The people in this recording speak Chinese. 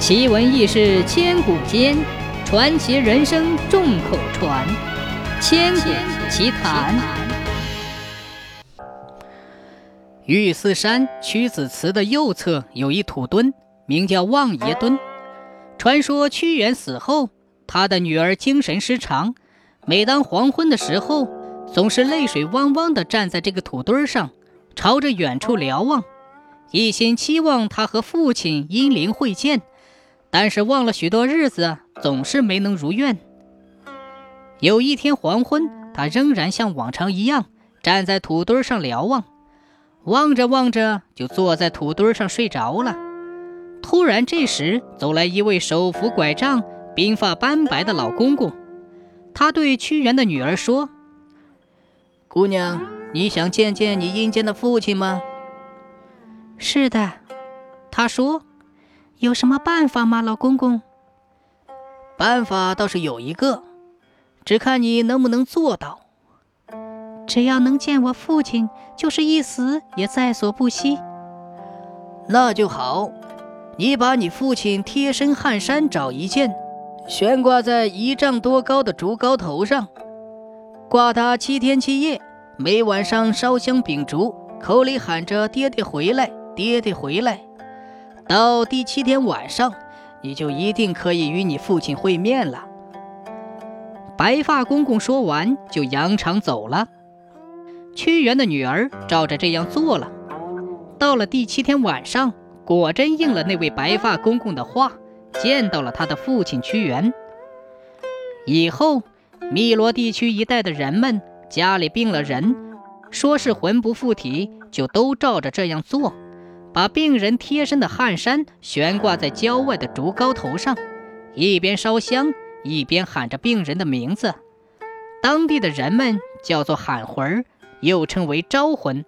奇闻异事千古间，传奇人生众口传。千古奇谈。玉寺山屈子祠的右侧有一土墩，名叫望爷墩。传说屈原死后，他的女儿精神失常，每当黄昏的时候，总是泪水汪汪地站在这个土墩上，朝着远处瞭望，一心期望他和父亲英灵会见。但是望了许多日子，总是没能如愿。有一天黄昏，他仍然像往常一样站在土堆上瞭望，望着望着就坐在土堆上睡着了。突然，这时走来一位手扶拐杖、鬓发斑白的老公公。他对屈原的女儿说：“姑娘，你想见见你阴间的父亲吗？”“是的。”他说，“有什么办法吗，老公公？”“办法倒是有一个，只看你能不能做到。只要能见我父亲，就是一死也在所不惜。”“那就好。”你把你父亲贴身汗衫找一件，悬挂在一丈多高的竹篙头上，挂他七天七夜，每晚上烧香秉烛，口里喊着“爹爹回来，爹爹回来”。到第七天晚上，你就一定可以与你父亲会面了。白发公公说完，就扬长走了。屈原的女儿照着这样做了。到了第七天晚上。果真应了那位白发公公的话，见到了他的父亲屈原。以后，汨罗地区一带的人们家里病了人，说是魂不附体，就都照着这样做，把病人贴身的汗衫悬挂在郊外的竹篙头上，一边烧香，一边喊着病人的名字。当地的人们叫做喊魂儿，又称为招魂。